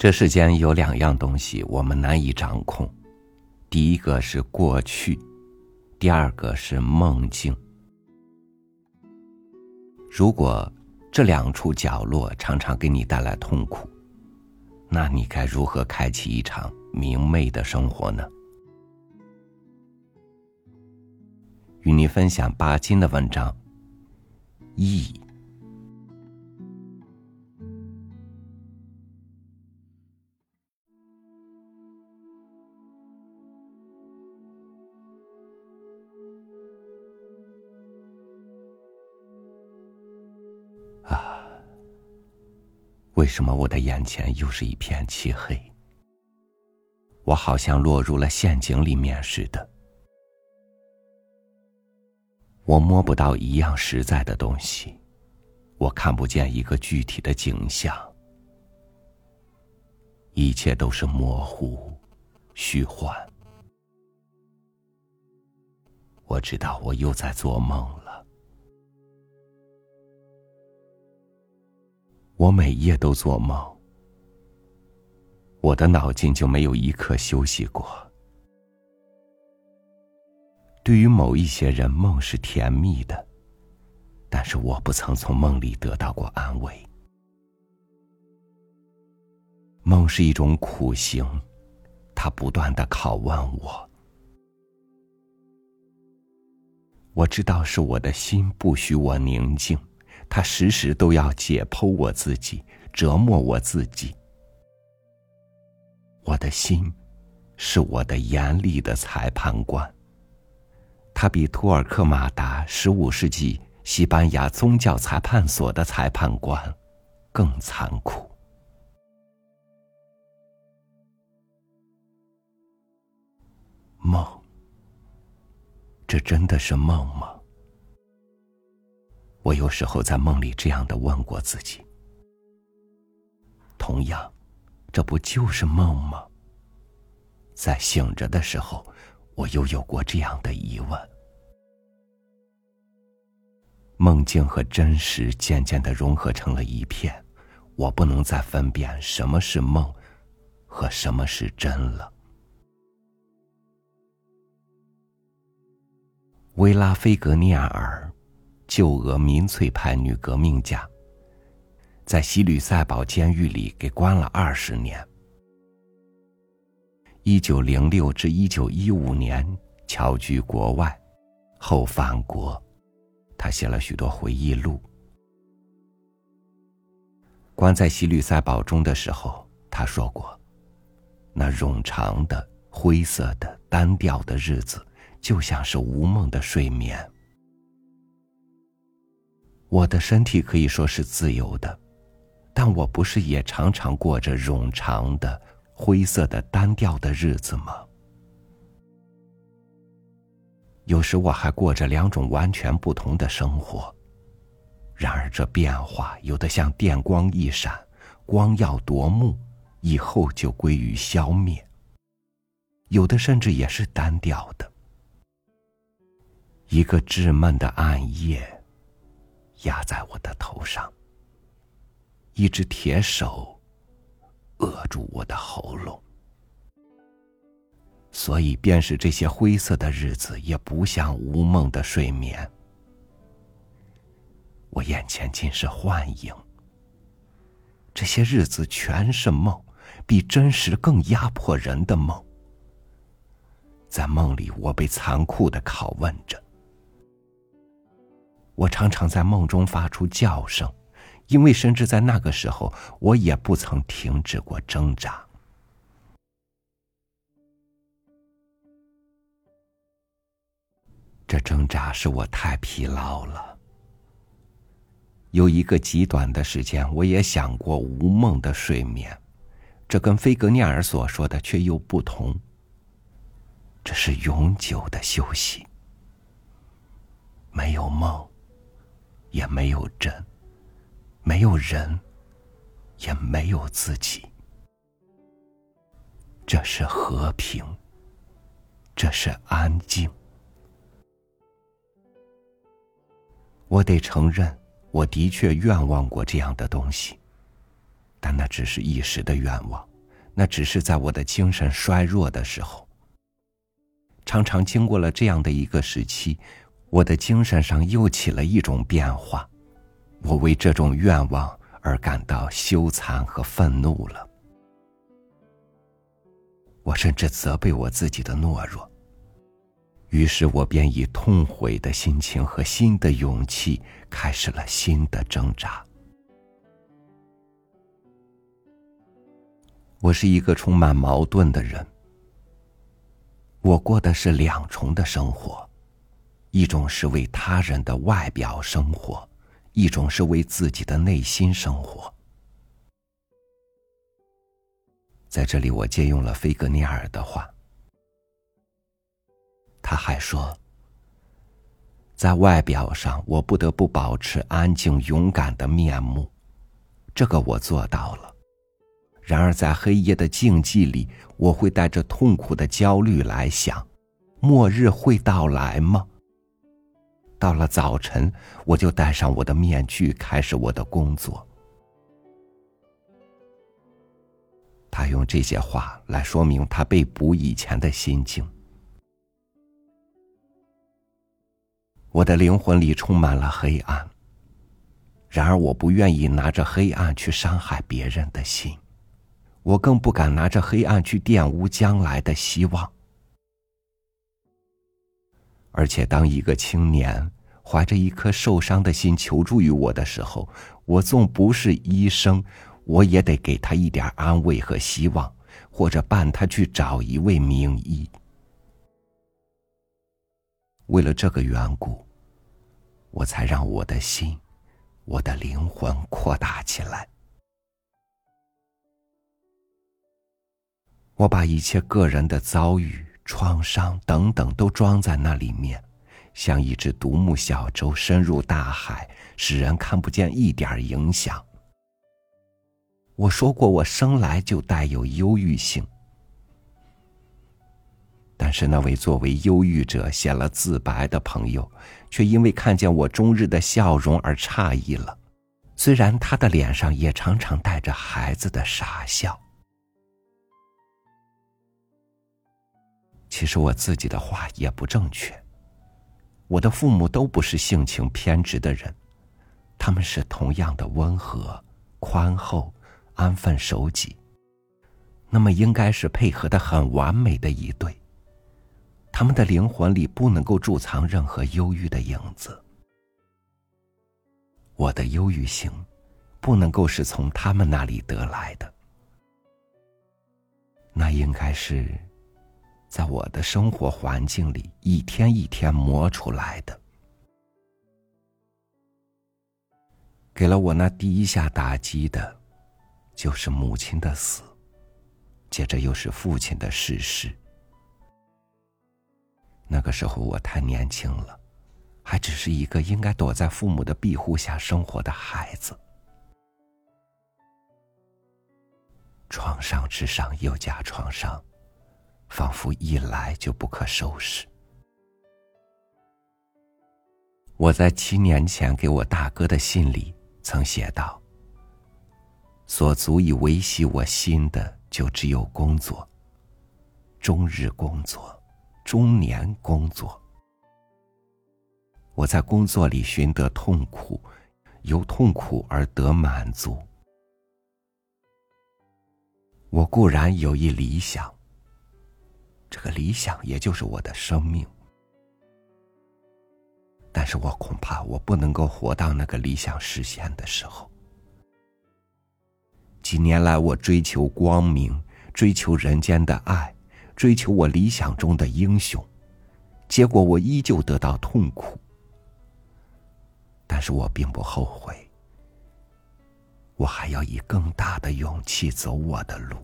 这世间有两样东西我们难以掌控，第一个是过去，第二个是梦境。如果这两处角落常常给你带来痛苦，那你该如何开启一场明媚的生活呢？与你分享巴金的文章，意。为什么我的眼前又是一片漆黑？我好像落入了陷阱里面似的。我摸不到一样实在的东西，我看不见一个具体的景象，一切都是模糊、虚幻。我知道我又在做梦了。我每夜都做梦，我的脑筋就没有一刻休息过。对于某一些人，梦是甜蜜的，但是我不曾从梦里得到过安慰。梦是一种苦行，它不断的拷问我。我知道是我的心不许我宁静。他时时都要解剖我自己，折磨我自己。我的心，是我的严厉的裁判官。他比托尔克马达十五世纪西班牙宗教裁判所的裁判官更残酷。梦，这真的是梦吗？我有时候在梦里这样的问过自己。同样，这不就是梦吗？在醒着的时候，我又有过这样的疑问。梦境和真实渐渐的融合成了一片，我不能再分辨什么是梦，和什么是真了。维拉菲格涅尔。旧俄民粹派女革命家，在西吕塞堡监狱里给关了二十年。一九零六至一九一五年侨居国外，后返国，他写了许多回忆录。关在西吕塞堡中的时候，他说过：“那冗长的、灰色的、单调的日子，就像是无梦的睡眠。”我的身体可以说是自由的，但我不是也常常过着冗长的、灰色的、单调的日子吗？有时我还过着两种完全不同的生活。然而这变化有的像电光一闪，光耀夺目，以后就归于消灭；有的甚至也是单调的，一个稚闷的暗夜。压在我的头上，一只铁手扼住我的喉咙，所以便是这些灰色的日子也不像无梦的睡眠。我眼前尽是幻影，这些日子全是梦，比真实更压迫人的梦。在梦里，我被残酷的拷问着。我常常在梦中发出叫声，因为甚至在那个时候，我也不曾停止过挣扎。这挣扎使我太疲劳了。有一个极短的时间，我也想过无梦的睡眠，这跟菲格涅尔所说的却又不同。这是永久的休息，没有梦。也没有真，没有人，也没有自己。这是和平，这是安静。我得承认，我的确愿望过这样的东西，但那只是一时的愿望。那只是在我的精神衰弱的时候。常常经过了这样的一个时期，我的精神上又起了一种变化，我为这种愿望而感到羞惭和愤怒了。我甚至责备我自己的懦弱。于是我便以痛悔的心情和新的勇气，开始了新的挣扎。我是一个充满矛盾的人。我过的是两重的生活，一种是为他人的外表生活，一种是为自己的内心生活。在这里，我借用了菲格涅尔的话。他还说，在外表上，我不得不保持安静勇敢的面目，这个我做到了。然而，在黑夜的静寂里，我会带着痛苦的焦虑来想：末日会到来吗？到了早晨，我就戴上我的面具，开始我的工作。他用这些话来说明他被捕以前的心境。我的灵魂里充满了黑暗，然而我不愿意拿着黑暗去伤害别人的心，我更不敢拿着黑暗去玷污将来的希望。而且，当一个青年怀着一颗受伤的心求助于我的时候，我纵不是医生，我也得给他一点安慰和希望，或者伴他去找一位名医。为了这个缘故，我才让我的心、我的灵魂扩大起来。我把一切个人的遭遇、创伤等等都装在那里面，像一只独木小舟深入大海，使人看不见一点影响。我说过，我生来就带有忧郁性。但是那位作为忧郁者写了自白的朋友，却因为看见我终日的笑容而诧异了。虽然他的脸上也常常带着孩子的傻笑。其实我自己的话也不正确。我的父母都不是性情偏执的人，他们是同样的温和、宽厚、安分守己，那么应该是配合的很完美的一对。他们的灵魂里不能够贮藏任何忧郁的影子。我的忧郁性，不能够是从他们那里得来的，那应该是在我的生活环境里一天一天磨出来的。给了我那第一下打击的，就是母亲的死，接着又是父亲的逝世。那个时候我太年轻了，还只是一个应该躲在父母的庇护下生活的孩子。创伤之上又加创伤，仿佛一来就不可收拾。我在七年前给我大哥的信里曾写道：“所足以维系我心的，就只有工作，终日工作。”中年工作，我在工作里寻得痛苦，由痛苦而得满足。我固然有一理想，这个理想也就是我的生命，但是我恐怕我不能够活到那个理想实现的时候。几年来，我追求光明，追求人间的爱。追求我理想中的英雄，结果我依旧得到痛苦。但是我并不后悔，我还要以更大的勇气走我的路。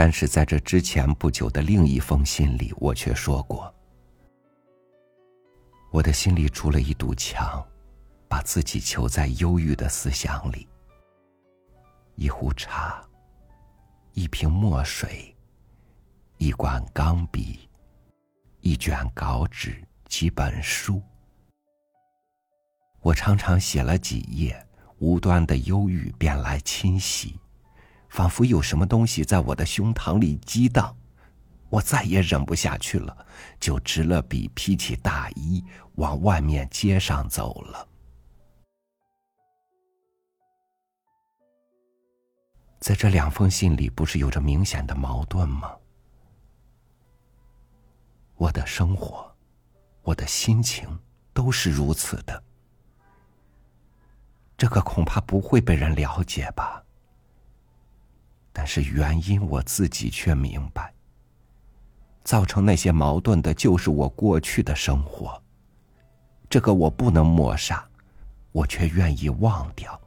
但是在这之前不久的另一封信里，我却说过，我的心里筑了一堵墙，把自己囚在忧郁的思想里。一壶茶，一瓶墨水，一管钢笔，一卷稿纸，几本书。我常常写了几页，无端的忧郁便来侵袭，仿佛有什么东西在我的胸膛里激荡。我再也忍不下去了，就执了笔，披起大衣，往外面街上走了。在这两封信里，不是有着明显的矛盾吗？我的生活，我的心情，都是如此的。这个恐怕不会被人了解吧？但是原因我自己却明白。造成那些矛盾的，就是我过去的生活。这个我不能抹杀，我却愿意忘掉。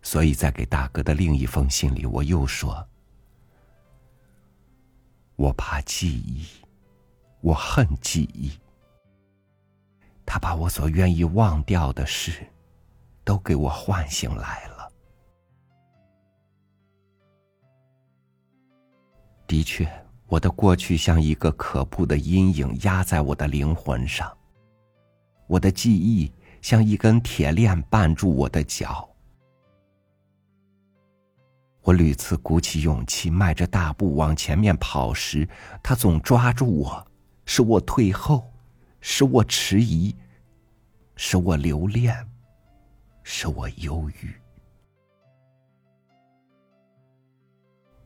所以在给大哥的另一封信里，我又说：“我怕记忆，我恨记忆。他把我所愿意忘掉的事，都给我唤醒来了。”的确，我的过去像一个可怖的阴影压在我的灵魂上。我的记忆像一根铁链绊住我的脚。我屡次鼓起勇气迈着大步往前面跑时，他总抓住我，使我退后，使我迟疑，使我留恋，使我忧郁。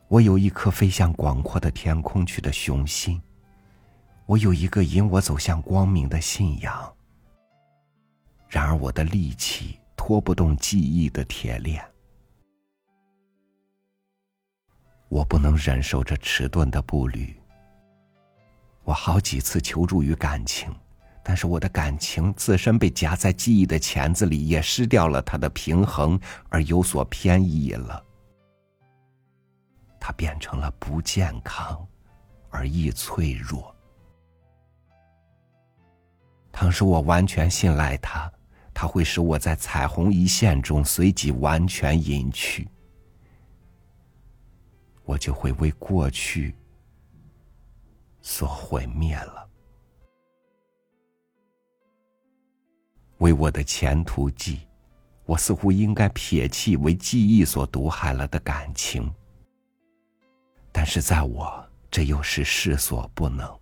我有一颗飞向广阔的天空去的雄心，我有一个引我走向光明的信仰。然而，我的力气拖不动记忆的铁链，我不能忍受这迟钝的步履。我好几次求助于感情，但是我的感情自身被夹在记忆的钳子里，也失掉了它的平衡，而有所偏移了。它变成了不健康，而易脆弱。倘使我完全信赖它，它会使我在彩虹一线中随即完全隐去，我就会为过去所毁灭了，为我的前途计，我似乎应该撇弃为记忆所毒害了的感情。但是在我，这又是势所不能，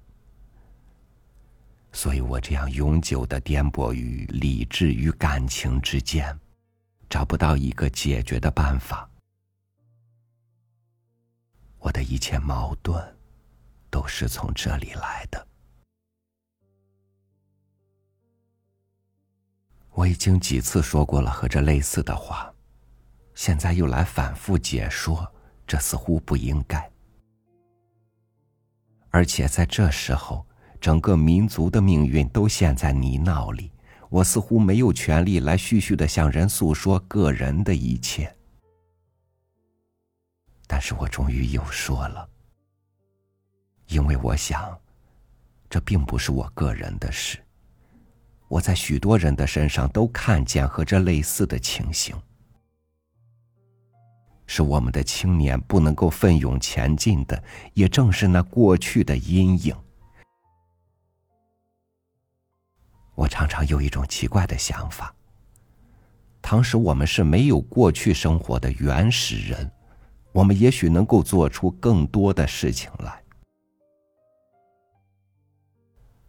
所以我这样永久的颠簸于理智与感情之间，找不到一个解决的办法。我的一切矛盾，都是从这里来的。我已经几次说过了和这类似的话，现在又来反复解说，这似乎不应该。而且在这时候，整个民族的命运都陷在泥淖里，我似乎没有权利来絮絮的向人诉说个人的一切。但是我终于又说了，因为我想，这并不是我个人的事，我在许多人的身上都看见和这类似的情形。是我们的青年不能够奋勇前进的，也正是那过去的阴影。我常常有一种奇怪的想法：，倘使我们是没有过去生活的原始人，我们也许能够做出更多的事情来。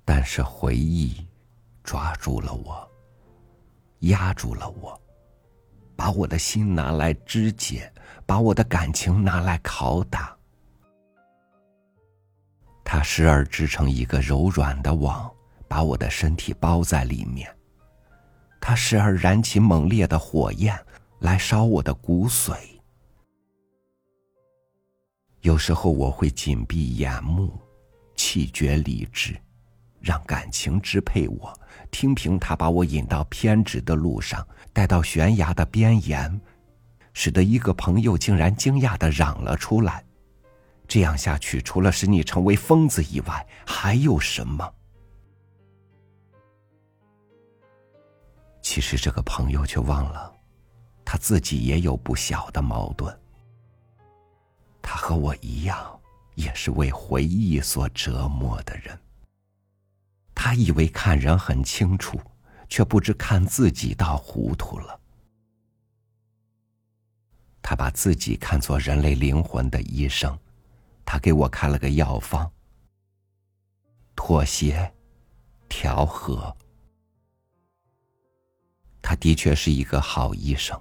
但是回忆抓住了我，压住了我。把我的心拿来肢解，把我的感情拿来拷打。它时而织成一个柔软的网，把我的身体包在里面；它时而燃起猛烈的火焰，来烧我的骨髓。有时候我会紧闭眼目，气绝理智。让感情支配我，听凭他把我引到偏执的路上，带到悬崖的边沿，使得一个朋友竟然惊讶的嚷了出来：“这样下去，除了使你成为疯子以外，还有什么？”其实这个朋友却忘了，他自己也有不小的矛盾。他和我一样，也是为回忆所折磨的人。他以为看人很清楚，却不知看自己倒糊涂了。他把自己看作人类灵魂的医生，他给我开了个药方：妥协、调和。他的确是一个好医生，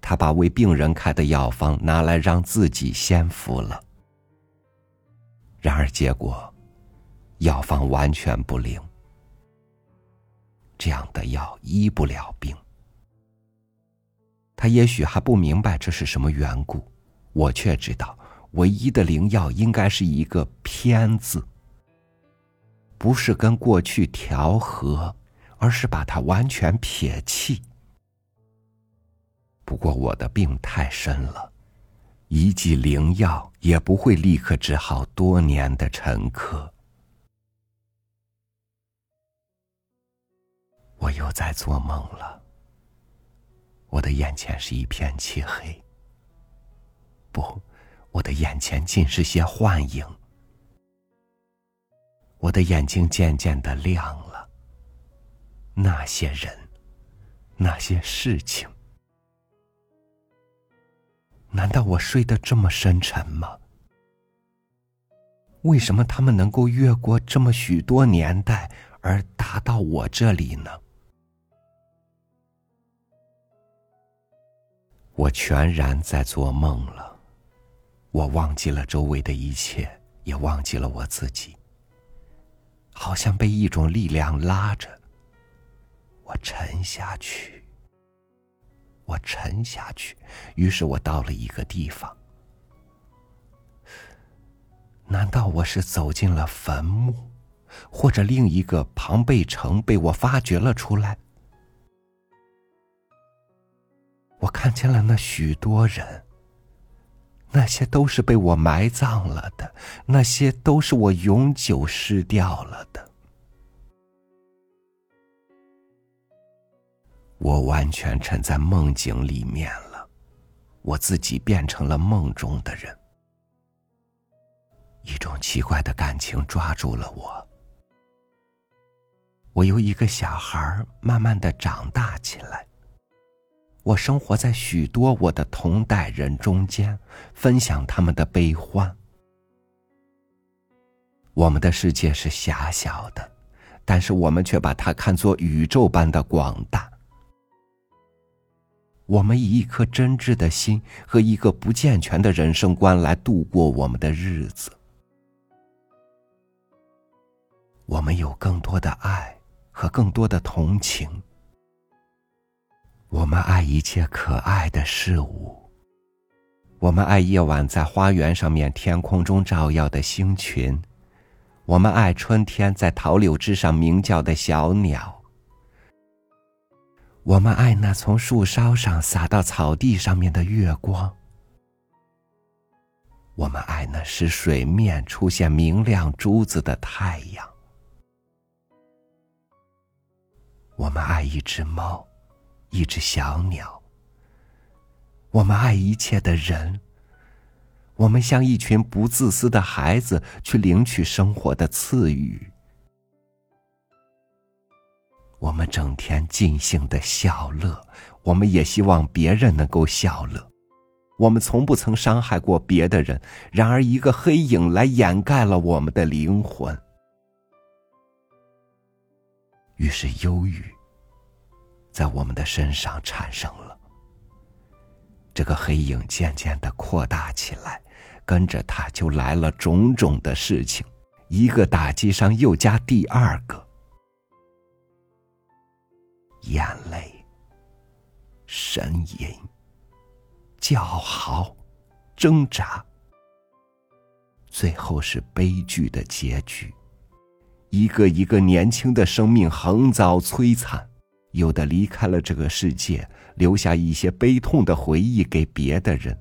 他把为病人开的药方拿来让自己先服了。然而结果，药方完全不灵。这样的药医不了病。他也许还不明白这是什么缘故，我却知道，唯一的灵药应该是一个“偏”字，不是跟过去调和，而是把它完全撇弃。不过我的病太深了，一剂灵药也不会立刻治好多年的沉疴。我又在做梦了。我的眼前是一片漆黑。不，我的眼前尽是些幻影。我的眼睛渐渐的亮了。那些人，那些事情，难道我睡得这么深沉吗？为什么他们能够越过这么许多年代而达到我这里呢？我全然在做梦了，我忘记了周围的一切，也忘记了我自己。好像被一种力量拉着，我沉下去，我沉下去。于是我到了一个地方，难道我是走进了坟墓，或者另一个庞贝城被我发掘了出来？我看见了那许多人，那些都是被我埋葬了的，那些都是我永久失掉了的。我完全沉在梦境里面了，我自己变成了梦中的人。一种奇怪的感情抓住了我，我由一个小孩慢慢的长大起来。我生活在许多我的同代人中间，分享他们的悲欢。我们的世界是狭小的，但是我们却把它看作宇宙般的广大。我们以一颗真挚的心和一个不健全的人生观来度过我们的日子。我们有更多的爱和更多的同情。我们爱一切可爱的事物，我们爱夜晚在花园上面天空中照耀的星群，我们爱春天在桃柳枝上鸣叫的小鸟，我们爱那从树梢上洒到草地上面的月光，我们爱那使水面出现明亮珠子的太阳，我们爱一只猫。一只小鸟。我们爱一切的人。我们像一群不自私的孩子，去领取生活的赐予。我们整天尽兴的笑乐，我们也希望别人能够笑乐。我们从不曾伤害过别的人，然而一个黑影来掩盖了我们的灵魂。于是忧郁。在我们的身上产生了。这个黑影渐渐的扩大起来，跟着他就来了种种的事情，一个打击上又加第二个，眼泪、呻吟、叫嚎、挣扎，最后是悲剧的结局，一个一个年轻的生命横遭摧残。有的离开了这个世界，留下一些悲痛的回忆给别的人；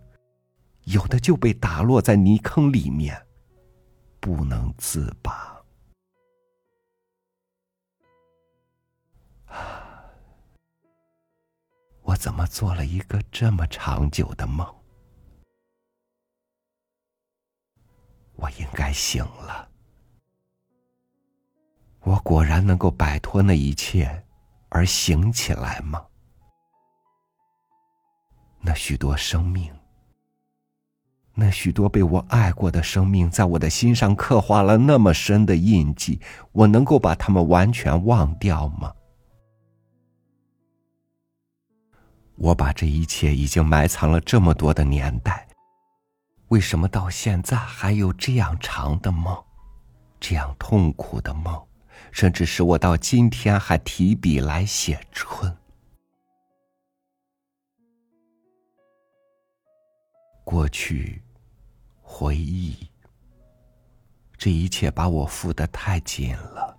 有的就被打落在泥坑里面，不能自拔。啊！我怎么做了一个这么长久的梦？我应该醒了。我果然能够摆脱那一切。而醒起来吗？那许多生命，那许多被我爱过的生命，在我的心上刻画了那么深的印记，我能够把他们完全忘掉吗？我把这一切已经埋藏了这么多的年代，为什么到现在还有这样长的梦，这样痛苦的梦，甚至使我到今天还提笔来写春？过去，回忆，这一切把我缚得太紧了，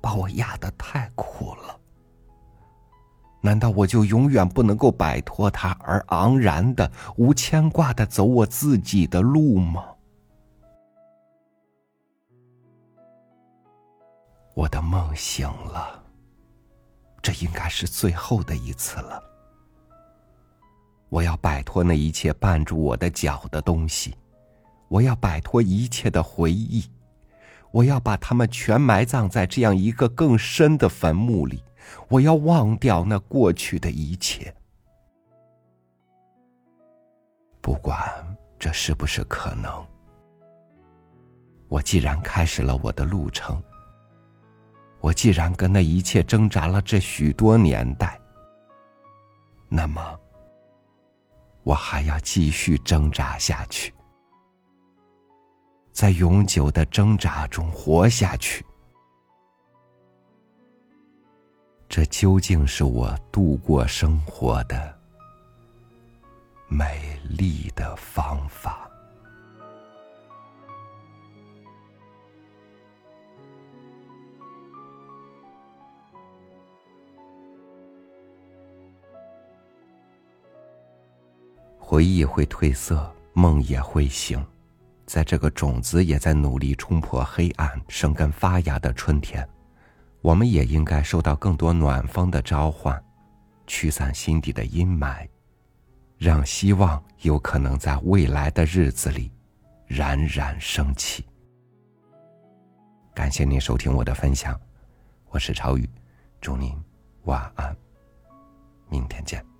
把我压得太苦了。难道我就永远不能够摆脱它，而昂然的、无牵挂的走我自己的路吗？我的梦醒了，这应该是最后的一次了。我要摆脱那一切绊住我的脚的东西，我要摆脱一切的回忆，我要把它们全埋葬在这样一个更深的坟墓里。我要忘掉那过去的一切，不管这是不是可能。我既然开始了我的路程，我既然跟那一切挣扎了这许多年代，那么我还要继续挣扎下去，在永久的挣扎中活下去。这究竟是我度过生活的美丽的方法。回忆会褪色，梦也会醒，在这个种子也在努力冲破黑暗、生根发芽的春天。我们也应该受到更多暖风的召唤，驱散心底的阴霾，让希望有可能在未来的日子里冉冉升起。感谢您收听我的分享，我是超宇，祝您晚安，明天见。